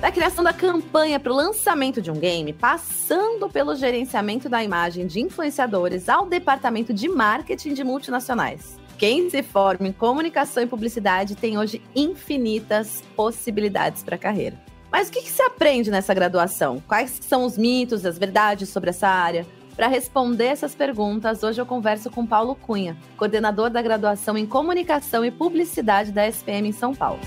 Da criação da campanha para o lançamento de um game, passando pelo gerenciamento da imagem de influenciadores ao departamento de marketing de multinacionais. Quem se forma em comunicação e publicidade tem hoje infinitas possibilidades para a carreira. Mas o que, que se aprende nessa graduação? Quais são os mitos, as verdades sobre essa área? Para responder essas perguntas, hoje eu converso com Paulo Cunha, coordenador da graduação em Comunicação e Publicidade da SPM em São Paulo.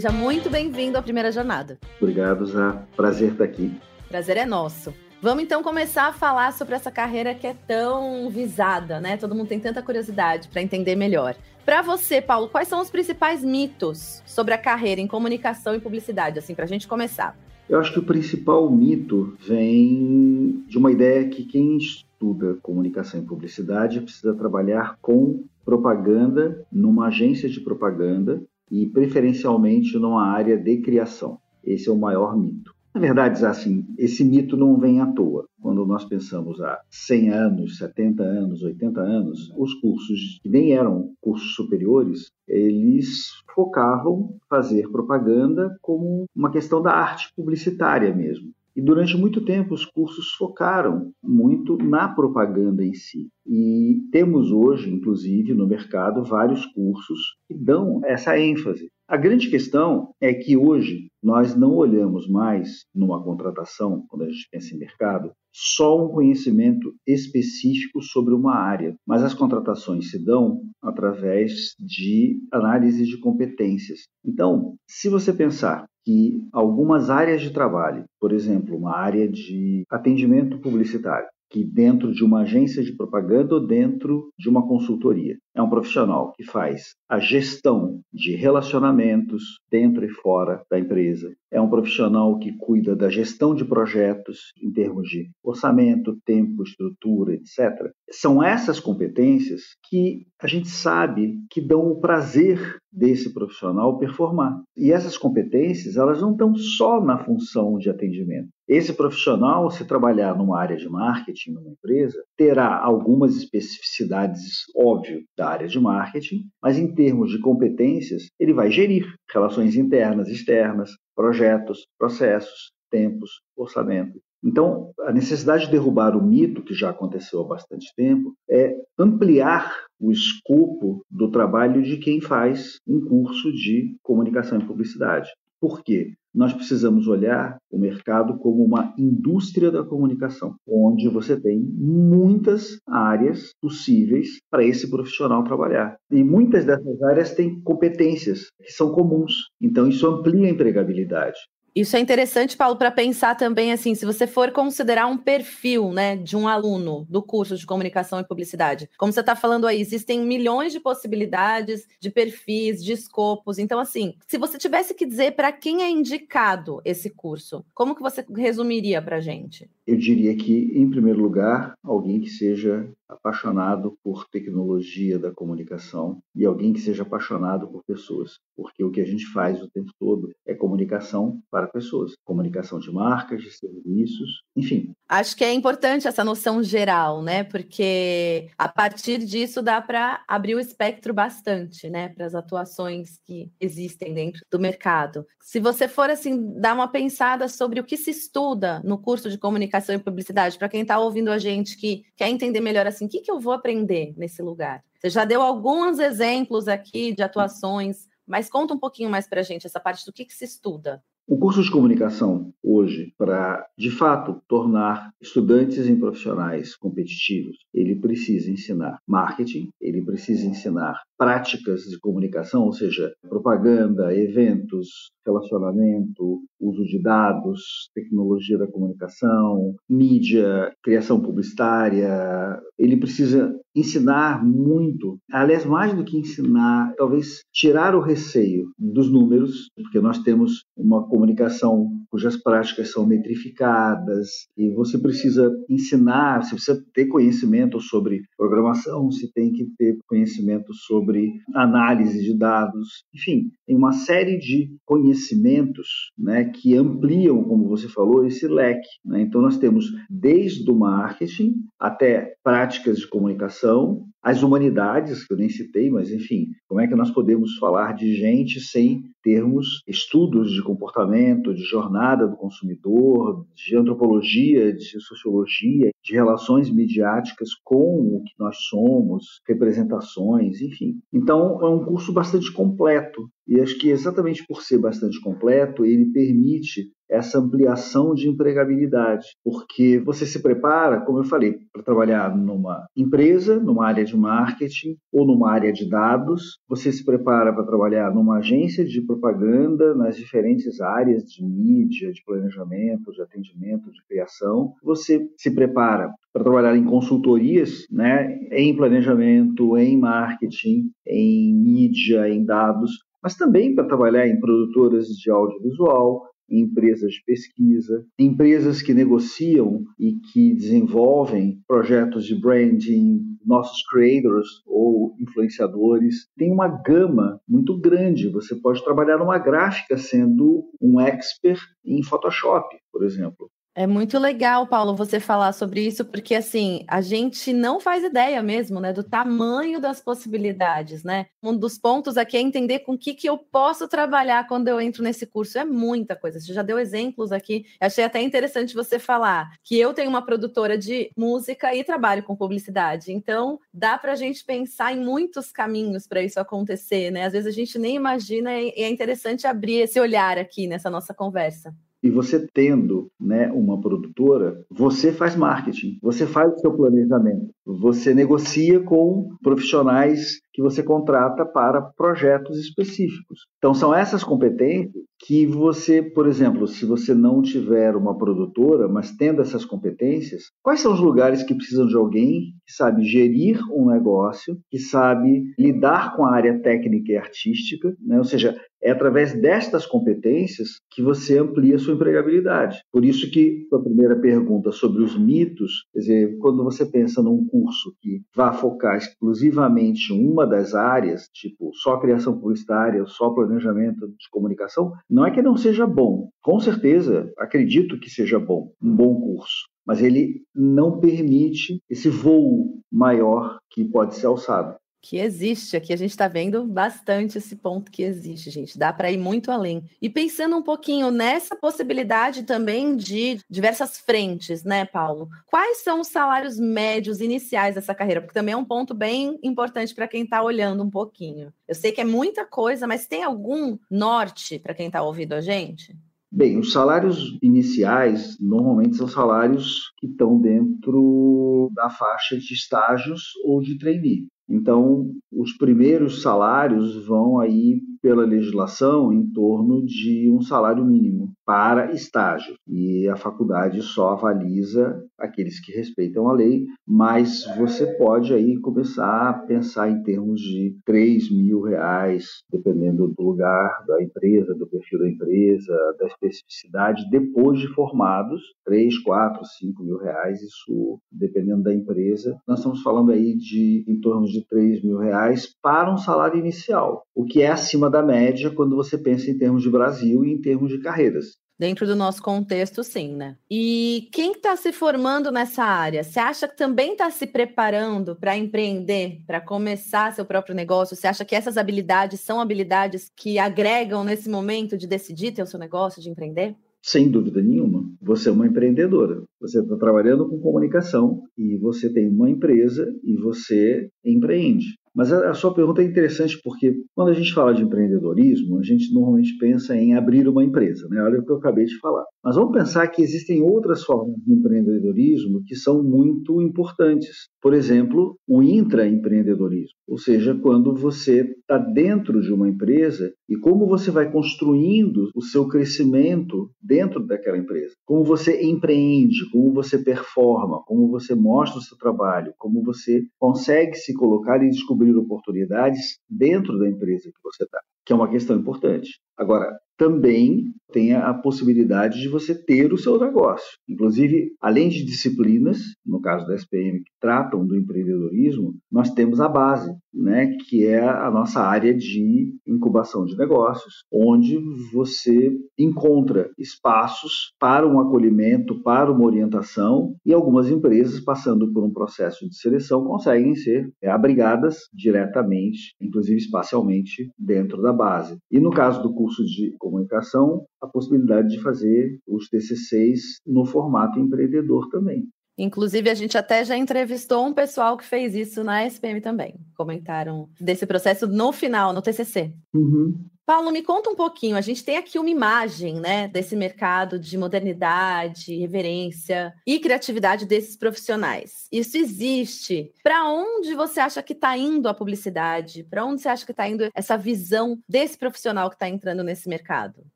Seja muito bem-vindo à primeira jornada. Obrigado, Zé. Prazer estar aqui. Prazer é nosso. Vamos então começar a falar sobre essa carreira que é tão visada, né? Todo mundo tem tanta curiosidade para entender melhor. Para você, Paulo, quais são os principais mitos sobre a carreira em comunicação e publicidade, assim, para a gente começar? Eu acho que o principal mito vem de uma ideia que quem estuda comunicação e publicidade precisa trabalhar com propaganda numa agência de propaganda e preferencialmente numa área de criação. Esse é o maior mito. Na verdade, assim, esse mito não vem à toa. Quando nós pensamos há 100 anos, 70 anos, 80 anos, os cursos que nem eram cursos superiores, eles focavam fazer propaganda como uma questão da arte publicitária mesmo. E durante muito tempo os cursos focaram muito na propaganda em si. E temos hoje, inclusive, no mercado, vários cursos que dão essa ênfase. A grande questão é que hoje nós não olhamos mais numa contratação, quando a gente pensa em mercado, só um conhecimento específico sobre uma área, mas as contratações se dão através de análise de competências. Então, se você pensar que algumas áreas de trabalho, por exemplo, uma área de atendimento publicitário, que dentro de uma agência de propaganda ou dentro de uma consultoria. É um profissional que faz a gestão de relacionamentos dentro e fora da empresa. É um profissional que cuida da gestão de projetos em termos de orçamento, tempo, estrutura, etc. São essas competências que a gente sabe que dão o prazer desse profissional performar. E essas competências, elas não estão só na função de atendimento. Esse profissional, se trabalhar numa área de marketing, numa empresa, terá algumas especificidades, óbvio, da área de marketing, mas em termos de competências, ele vai gerir relações internas, externas, projetos, processos, tempos, orçamento. Então, a necessidade de derrubar o mito, que já aconteceu há bastante tempo, é ampliar o escopo do trabalho de quem faz um curso de comunicação e publicidade. Por quê? Nós precisamos olhar o mercado como uma indústria da comunicação, onde você tem muitas áreas possíveis para esse profissional trabalhar. E muitas dessas áreas têm competências que são comuns. Então, isso amplia a empregabilidade. Isso é interessante, Paulo, para pensar também assim, se você for considerar um perfil, né, de um aluno do curso de comunicação e publicidade. Como você está falando aí, existem milhões de possibilidades, de perfis, de escopos. Então, assim, se você tivesse que dizer para quem é indicado esse curso, como que você resumiria para gente? Eu diria que, em primeiro lugar, alguém que seja apaixonado por tecnologia da comunicação e alguém que seja apaixonado por pessoas, porque o que a gente faz o tempo todo é comunicação para pessoas, comunicação de marcas, de serviços, enfim. Acho que é importante essa noção geral, né? Porque a partir disso dá para abrir o espectro bastante, né, para as atuações que existem dentro do mercado. Se você for assim dar uma pensada sobre o que se estuda no curso de comunicação e publicidade, para quem está ouvindo a gente que quer entender melhor assim, o que, que eu vou aprender nesse lugar? Você já deu alguns exemplos aqui de atuações, mas conta um pouquinho mais para a gente essa parte do que, que se estuda. O curso de comunicação hoje, para de fato tornar estudantes em profissionais competitivos, ele precisa ensinar marketing, ele precisa ensinar práticas de comunicação, ou seja, propaganda, eventos, relacionamento, uso de dados, tecnologia da comunicação, mídia, criação publicitária. Ele precisa ensinar muito, aliás, mais do que ensinar, talvez tirar o receio dos números, porque nós temos uma comunicação cujas práticas são metrificadas e você precisa ensinar, você precisa ter conhecimento sobre programação, você tem que ter conhecimento sobre análise de dados, enfim, tem uma série de conhecimentos né, que ampliam, como você falou, esse leque. Né? Então, nós temos desde o marketing até práticas de comunicação, as humanidades, que eu nem citei, mas enfim, como é que nós podemos falar de gente sem termos estudos de comportamento, de jornada do consumidor, de antropologia, de sociologia, de relações midiáticas com o que nós somos, representações, enfim. Então, é um curso bastante completo. E acho que exatamente por ser bastante completo, ele permite essa ampliação de empregabilidade, porque você se prepara, como eu falei, para trabalhar numa empresa, numa área de marketing ou numa área de dados, você se prepara para trabalhar numa agência de propaganda nas diferentes áreas de mídia, de planejamento, de atendimento, de criação, você se prepara para trabalhar em consultorias, né, em planejamento, em marketing, em mídia, em dados, mas também para trabalhar em produtoras de audiovisual, empresas de pesquisa, empresas que negociam e que desenvolvem projetos de branding, nossos creators ou influenciadores. Tem uma gama muito grande. Você pode trabalhar numa gráfica sendo um expert em Photoshop, por exemplo. É muito legal, Paulo, você falar sobre isso, porque assim, a gente não faz ideia mesmo, né, do tamanho das possibilidades, né? Um dos pontos aqui é entender com o que, que eu posso trabalhar quando eu entro nesse curso. É muita coisa. Você já deu exemplos aqui. Achei até interessante você falar que eu tenho uma produtora de música e trabalho com publicidade. Então, dá para a gente pensar em muitos caminhos para isso acontecer, né? Às vezes a gente nem imagina e é interessante abrir esse olhar aqui nessa nossa conversa. E você tendo né, uma produtora, você faz marketing, você faz o seu planejamento, você negocia com profissionais que você contrata para projetos específicos. Então, são essas competências que você, por exemplo, se você não tiver uma produtora, mas tendo essas competências, quais são os lugares que precisam de alguém que sabe gerir um negócio, que sabe lidar com a área técnica e artística, né? ou seja, é através destas competências que você amplia sua empregabilidade. Por isso que a primeira pergunta sobre os mitos, quer dizer, quando você pensa num curso que vá focar exclusivamente uma das áreas, tipo só criação publicitária, só planejamento de comunicação, não é que não seja bom. Com certeza, acredito que seja bom, um bom curso. Mas ele não permite esse voo maior que pode ser alçado que existe. Aqui a gente está vendo bastante esse ponto que existe, gente. Dá para ir muito além. E pensando um pouquinho nessa possibilidade também de diversas frentes, né, Paulo? Quais são os salários médios iniciais dessa carreira? Porque também é um ponto bem importante para quem está olhando um pouquinho. Eu sei que é muita coisa, mas tem algum norte para quem está ouvindo a gente? Bem, os salários iniciais normalmente são salários que estão dentro da faixa de estágios ou de trainee. Então, os primeiros salários vão aí pela legislação em torno de um salário mínimo para estágio. E a faculdade só avaliza aqueles que respeitam a lei, mas você pode aí começar a pensar em termos de 3 mil reais, dependendo do lugar, da empresa, do perfil da empresa, da especificidade, depois de formados, 3, 4, 5 mil reais, isso dependendo da empresa. Nós estamos falando aí de em torno de 3 mil reais para um salário inicial, o que é acima da média quando você pensa em termos de Brasil e em termos de carreiras. Dentro do nosso contexto, sim, né? E quem está se formando nessa área, você acha que também está se preparando para empreender, para começar seu próprio negócio? Você acha que essas habilidades são habilidades que agregam nesse momento de decidir ter o seu negócio, de empreender? Sem dúvida nenhuma. Você é uma empreendedora. Você está trabalhando com comunicação e você tem uma empresa e você empreende. Mas a, sua pergunta é interessante porque quando a gente fala de empreendedorismo, a gente normalmente pensa em abrir uma empresa. Né? Olha o que eu acabei de falar. Mas vamos pensar que existem outras formas de empreendedorismo que são muito importantes. Por exemplo, o intraempreendedorismo, ou seja, quando você está dentro de uma empresa e como você vai construindo o seu crescimento dentro daquela empresa. Como você empreende, como você performa, como você mostra o seu trabalho, como você consegue se colocar e descobrir oportunidades dentro da empresa que você está, que é uma questão importante. Agora, também tem a possibilidade de você ter o seu negócio. Inclusive, além de disciplinas, no caso da SPM, que tratam do empreendedorismo, nós temos a base, né, que é a nossa área de incubação de negócios, onde você encontra espaços para um acolhimento, para uma orientação, e algumas empresas, passando por um processo de seleção, conseguem ser abrigadas diretamente, inclusive espacialmente, dentro da base. E no caso do curso de comunicação, a possibilidade de fazer os TCCs no formato empreendedor também. Inclusive, a gente até já entrevistou um pessoal que fez isso na SPM também. Comentaram desse processo no final, no TCC. Uhum. Paulo, me conta um pouquinho. A gente tem aqui uma imagem, né, desse mercado de modernidade, reverência e criatividade desses profissionais. Isso existe. Para onde você acha que está indo a publicidade? Para onde você acha que está indo essa visão desse profissional que está entrando nesse mercado?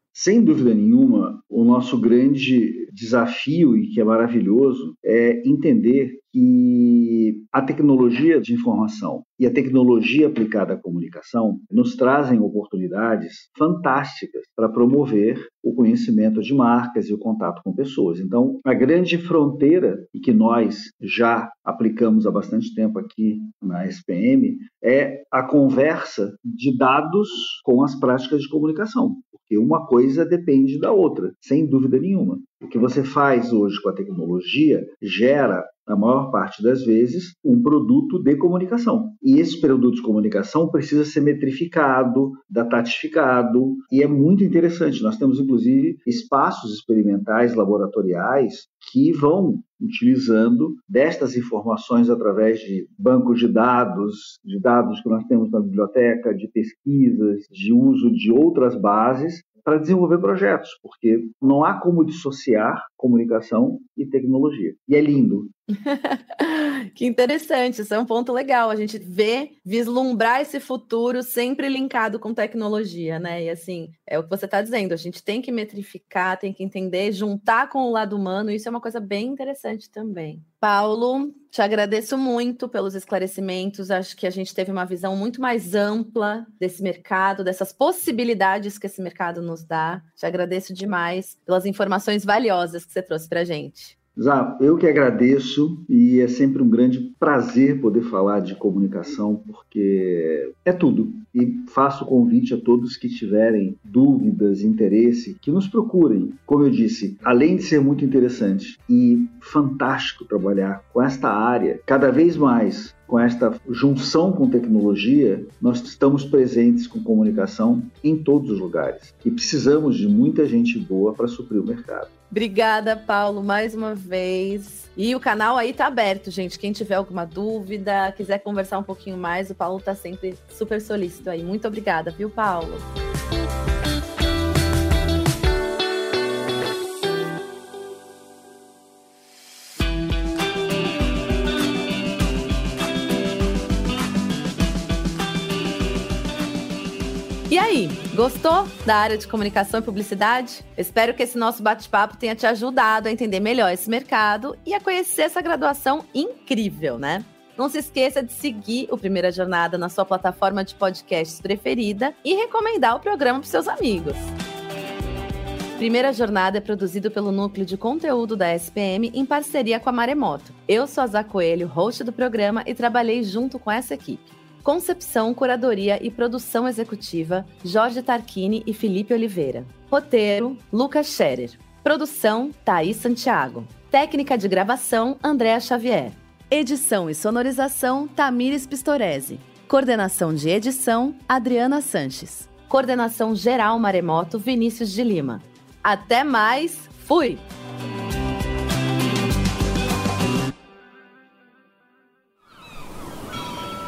Sem dúvida nenhuma, o nosso grande desafio, e que é maravilhoso, é entender que a tecnologia de informação e a tecnologia aplicada à comunicação nos trazem oportunidades fantásticas para promover o conhecimento de marcas e o contato com pessoas. Então, a grande fronteira e que nós já aplicamos há bastante tempo aqui na SPM é a conversa de dados com as práticas de comunicação, porque uma coisa depende da outra, sem dúvida nenhuma. O que você faz hoje com a tecnologia gera na maior parte das vezes, um produto de comunicação. E esse produto de comunicação precisa ser metrificado, datatificado, e é muito interessante. Nós temos, inclusive, espaços experimentais, laboratoriais, que vão utilizando destas informações através de bancos de dados, de dados que nós temos na biblioteca, de pesquisas, de uso de outras bases, para desenvolver projetos, porque não há como dissociar comunicação e tecnologia. E é lindo. que interessante, isso é um ponto legal. A gente vê, vislumbrar esse futuro sempre linkado com tecnologia, né? E assim, é o que você está dizendo, a gente tem que metrificar, tem que entender, juntar com o lado humano, isso é uma coisa bem interessante também. Paulo, te agradeço muito pelos esclarecimentos. Acho que a gente teve uma visão muito mais ampla desse mercado, dessas possibilidades que esse mercado nos dá. Te agradeço demais pelas informações valiosas que você trouxe para a gente. Zá, eu que agradeço e é sempre um grande prazer poder falar de comunicação, porque é tudo. E faço o convite a todos que tiverem dúvidas, interesse, que nos procurem. Como eu disse, além de ser muito interessante e fantástico trabalhar com esta área, cada vez mais com esta junção com tecnologia, nós estamos presentes com comunicação em todos os lugares e precisamos de muita gente boa para suprir o mercado. Obrigada, Paulo, mais uma vez. E o canal aí tá aberto, gente. Quem tiver alguma dúvida, quiser conversar um pouquinho mais, o Paulo tá sempre super solícito aí. Muito obrigada, viu, Paulo? Gostou da área de comunicação e publicidade? Espero que esse nosso bate-papo tenha te ajudado a entender melhor esse mercado e a conhecer essa graduação incrível, né? Não se esqueça de seguir o Primeira Jornada na sua plataforma de podcasts preferida e recomendar o programa para seus amigos. Primeira Jornada é produzido pelo Núcleo de Conteúdo da SPM em parceria com a Maremoto. Eu sou a Zá Coelho, host do programa, e trabalhei junto com essa equipe. Concepção, curadoria e produção executiva, Jorge Tarquini e Felipe Oliveira. Roteiro, Lucas Scherer. Produção, Thaís Santiago. Técnica de gravação, Andréa Xavier. Edição e sonorização, Tamires Pistorese. Coordenação de edição, Adriana Sanches. Coordenação geral Maremoto, Vinícius de Lima. Até mais, fui!